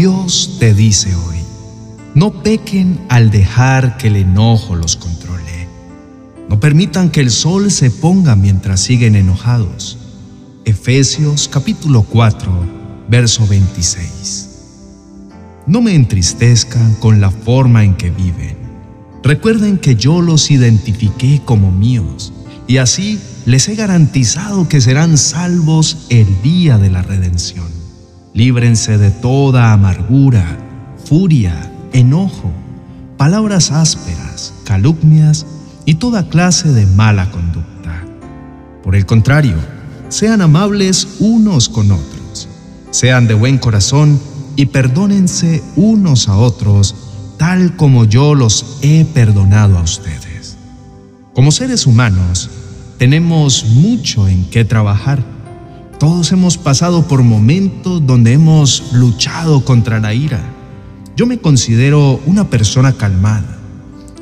Dios te dice hoy, no pequen al dejar que el enojo los controle. No permitan que el sol se ponga mientras siguen enojados. Efesios capítulo 4, verso 26. No me entristezcan con la forma en que viven. Recuerden que yo los identifiqué como míos y así les he garantizado que serán salvos el día de la redención. Líbrense de toda amargura, furia, enojo, palabras ásperas, calumnias y toda clase de mala conducta. Por el contrario, sean amables unos con otros, sean de buen corazón y perdónense unos a otros tal como yo los he perdonado a ustedes. Como seres humanos, tenemos mucho en qué trabajar. Todos hemos pasado por momentos donde hemos luchado contra la ira. Yo me considero una persona calmada.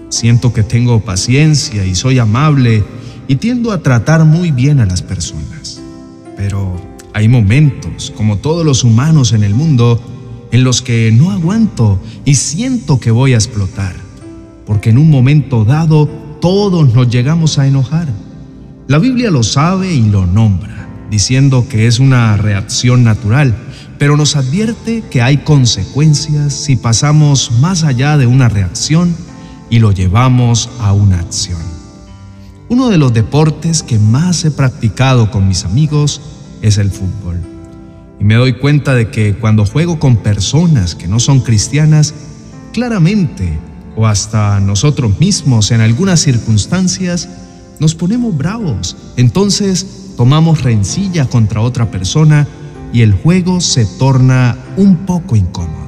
Siento que tengo paciencia y soy amable y tiendo a tratar muy bien a las personas. Pero hay momentos, como todos los humanos en el mundo, en los que no aguanto y siento que voy a explotar, porque en un momento dado todos nos llegamos a enojar. La Biblia lo sabe y lo nombra, diciendo que es una reacción natural, pero nos advierte que hay consecuencias si pasamos más allá de una reacción y lo llevamos a una acción. Uno de los deportes que más he practicado con mis amigos es el fútbol. Y me doy cuenta de que cuando juego con personas que no son cristianas, claramente, o hasta nosotros mismos en algunas circunstancias, nos ponemos bravos. Entonces tomamos rencilla contra otra persona y el juego se torna un poco incómodo.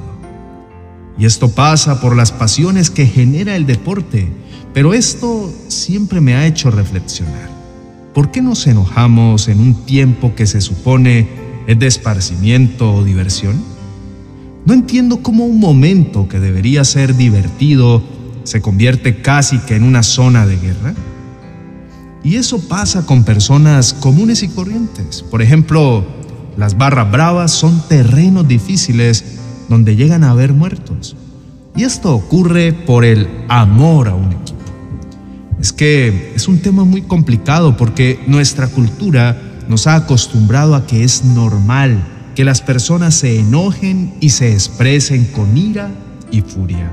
Y esto pasa por las pasiones que genera el deporte, pero esto siempre me ha hecho reflexionar. ¿Por qué nos enojamos en un tiempo que se supone es de esparcimiento o diversión? No entiendo cómo un momento que debería ser divertido se convierte casi que en una zona de guerra. Y eso pasa con personas comunes y corrientes. Por ejemplo, las barras bravas son terrenos difíciles donde llegan a haber muertos. Y esto ocurre por el amor a un equipo. Es que es un tema muy complicado porque nuestra cultura nos ha acostumbrado a que es normal que las personas se enojen y se expresen con ira y furia.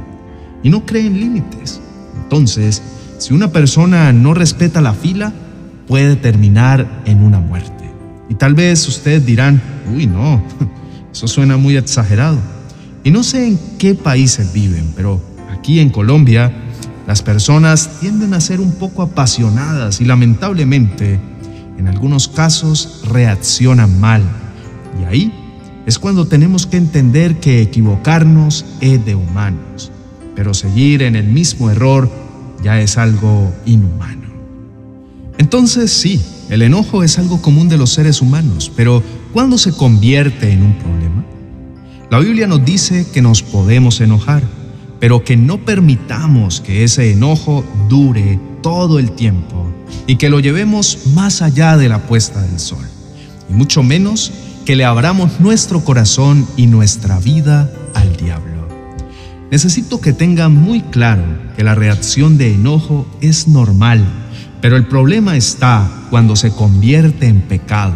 Y no creen límites. Entonces, si una persona no respeta la fila, puede terminar en una muerte. Y tal vez ustedes dirán, uy, no, eso suena muy exagerado. Y no sé en qué países viven, pero aquí en Colombia las personas tienden a ser un poco apasionadas y lamentablemente en algunos casos reaccionan mal. Y ahí es cuando tenemos que entender que equivocarnos es de humanos, pero seguir en el mismo error ya es algo inhumano. Entonces sí, el enojo es algo común de los seres humanos, pero ¿cuándo se convierte en un problema? La Biblia nos dice que nos podemos enojar, pero que no permitamos que ese enojo dure todo el tiempo y que lo llevemos más allá de la puesta del sol, y mucho menos que le abramos nuestro corazón y nuestra vida al diablo. Necesito que tengan muy claro que la reacción de enojo es normal, pero el problema está cuando se convierte en pecado,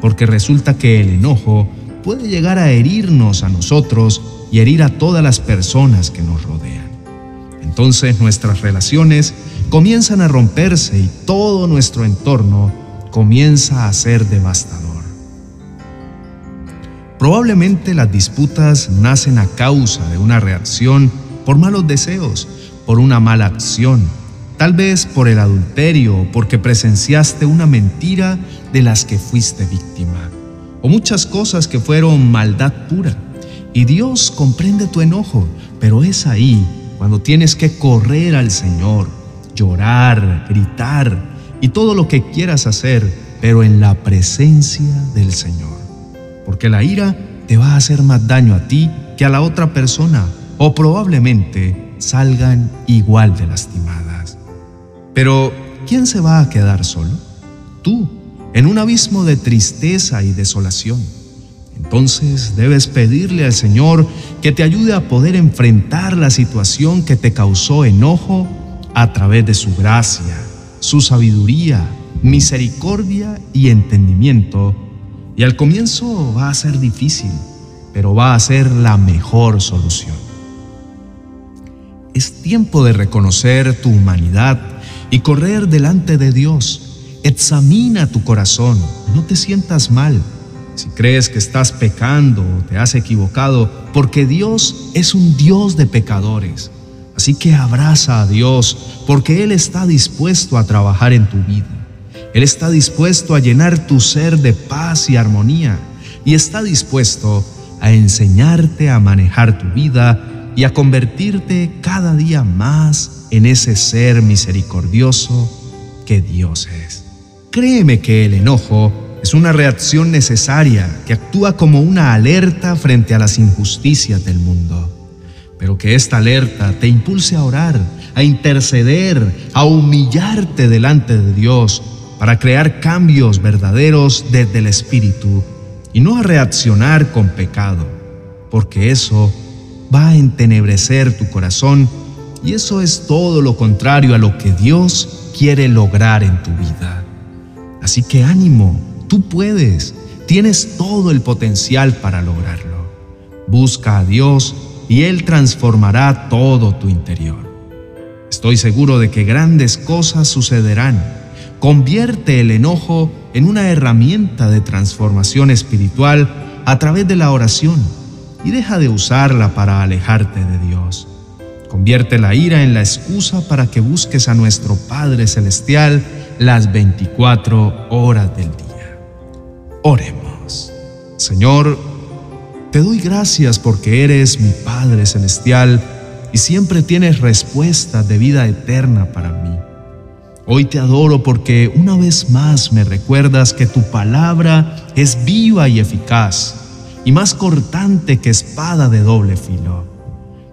porque resulta que el enojo puede llegar a herirnos a nosotros y herir a todas las personas que nos rodean. Entonces nuestras relaciones comienzan a romperse y todo nuestro entorno comienza a ser devastador. Probablemente las disputas nacen a causa de una reacción por malos deseos, por una mala acción, tal vez por el adulterio o porque presenciaste una mentira de las que fuiste víctima, o muchas cosas que fueron maldad pura. Y Dios comprende tu enojo, pero es ahí cuando tienes que correr al Señor llorar, gritar y todo lo que quieras hacer, pero en la presencia del Señor. Porque la ira te va a hacer más daño a ti que a la otra persona o probablemente salgan igual de lastimadas. Pero, ¿quién se va a quedar solo? Tú, en un abismo de tristeza y desolación. Entonces debes pedirle al Señor que te ayude a poder enfrentar la situación que te causó enojo a través de su gracia, su sabiduría, misericordia y entendimiento. Y al comienzo va a ser difícil, pero va a ser la mejor solución. Es tiempo de reconocer tu humanidad y correr delante de Dios. Examina tu corazón, no te sientas mal. Si crees que estás pecando o te has equivocado, porque Dios es un Dios de pecadores. Así que abraza a Dios, porque Él está dispuesto a trabajar en tu vida. Él está dispuesto a llenar tu ser de paz y armonía y está dispuesto a enseñarte a manejar tu vida y a convertirte cada día más en ese ser misericordioso que Dios es. Créeme que el enojo es una reacción necesaria que actúa como una alerta frente a las injusticias del mundo, pero que esta alerta te impulse a orar, a interceder, a humillarte delante de Dios para crear cambios verdaderos desde el Espíritu y no a reaccionar con pecado, porque eso va a entenebrecer tu corazón y eso es todo lo contrario a lo que Dios quiere lograr en tu vida. Así que ánimo, tú puedes, tienes todo el potencial para lograrlo. Busca a Dios y Él transformará todo tu interior. Estoy seguro de que grandes cosas sucederán. Convierte el enojo en una herramienta de transformación espiritual a través de la oración y deja de usarla para alejarte de Dios. Convierte la ira en la excusa para que busques a nuestro Padre Celestial las 24 horas del día. Oremos. Señor, te doy gracias porque eres mi Padre Celestial y siempre tienes respuestas de vida eterna para mí. Hoy te adoro porque una vez más me recuerdas que tu palabra es viva y eficaz y más cortante que espada de doble filo.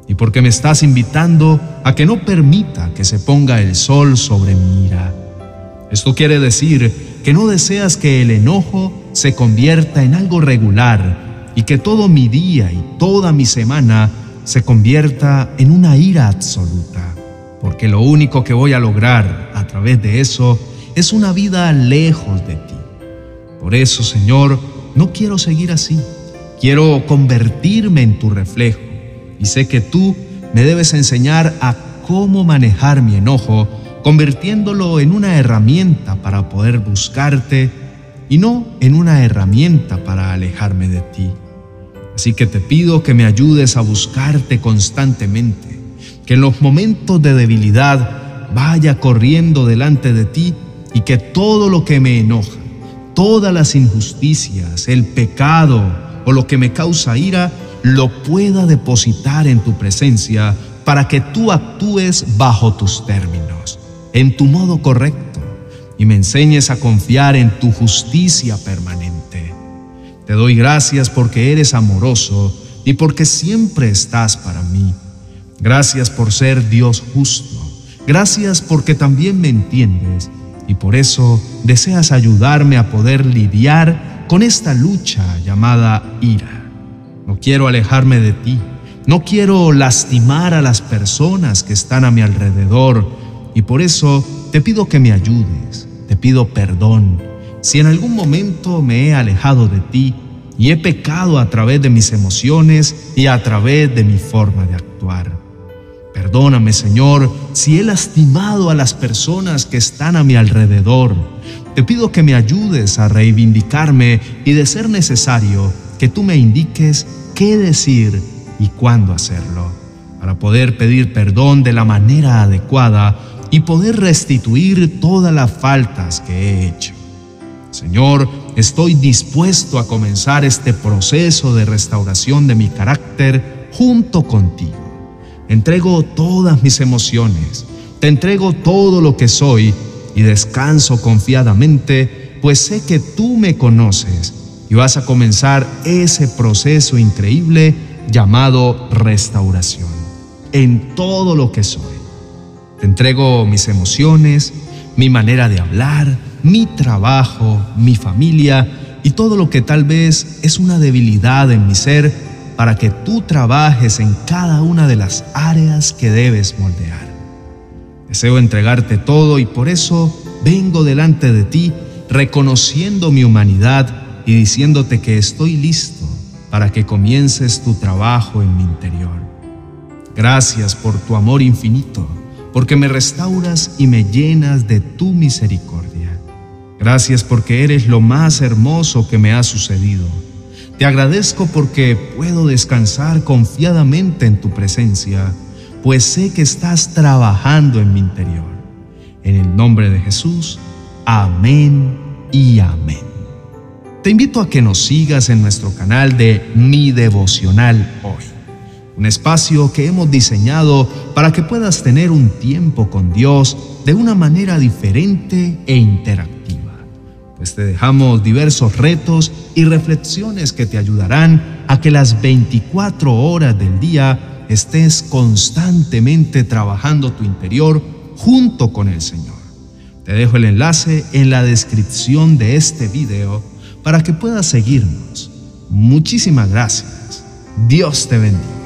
Y porque me estás invitando a que no permita que se ponga el sol sobre mi ira. Esto quiere decir que no deseas que el enojo se convierta en algo regular y que todo mi día y toda mi semana se convierta en una ira absoluta. Porque lo único que voy a lograr a través de eso es una vida lejos de ti. Por eso, Señor, no quiero seguir así. Quiero convertirme en tu reflejo y sé que tú me debes enseñar a cómo manejar mi enojo, convirtiéndolo en una herramienta para poder buscarte y no en una herramienta para alejarme de ti. Así que te pido que me ayudes a buscarte constantemente, que en los momentos de debilidad vaya corriendo delante de ti y que todo lo que me enoja, todas las injusticias, el pecado, o lo que me causa ira, lo pueda depositar en tu presencia para que tú actúes bajo tus términos, en tu modo correcto, y me enseñes a confiar en tu justicia permanente. Te doy gracias porque eres amoroso y porque siempre estás para mí. Gracias por ser Dios justo. Gracias porque también me entiendes y por eso deseas ayudarme a poder lidiar con esta lucha llamada ira. No quiero alejarme de ti, no quiero lastimar a las personas que están a mi alrededor y por eso te pido que me ayudes, te pido perdón. Si en algún momento me he alejado de ti y he pecado a través de mis emociones y a través de mi forma de actuar. Perdóname, Señor, si he lastimado a las personas que están a mi alrededor. Te pido que me ayudes a reivindicarme y de ser necesario que tú me indiques qué decir y cuándo hacerlo, para poder pedir perdón de la manera adecuada y poder restituir todas las faltas que he hecho. Señor, estoy dispuesto a comenzar este proceso de restauración de mi carácter junto contigo. Entrego todas mis emociones, te entrego todo lo que soy y descanso confiadamente, pues sé que tú me conoces y vas a comenzar ese proceso increíble llamado restauración en todo lo que soy. Te entrego mis emociones, mi manera de hablar, mi trabajo, mi familia y todo lo que tal vez es una debilidad en mi ser para que tú trabajes en cada una de las áreas que debes moldear. Deseo entregarte todo y por eso vengo delante de ti reconociendo mi humanidad y diciéndote que estoy listo para que comiences tu trabajo en mi interior. Gracias por tu amor infinito, porque me restauras y me llenas de tu misericordia. Gracias porque eres lo más hermoso que me ha sucedido. Te agradezco porque puedo descansar confiadamente en tu presencia, pues sé que estás trabajando en mi interior. En el nombre de Jesús, amén y amén. Te invito a que nos sigas en nuestro canal de Mi Devocional Hoy, un espacio que hemos diseñado para que puedas tener un tiempo con Dios de una manera diferente e interactiva. Pues te dejamos diversos retos y reflexiones que te ayudarán a que las 24 horas del día estés constantemente trabajando tu interior junto con el Señor. Te dejo el enlace en la descripción de este video para que puedas seguirnos. Muchísimas gracias. Dios te bendiga.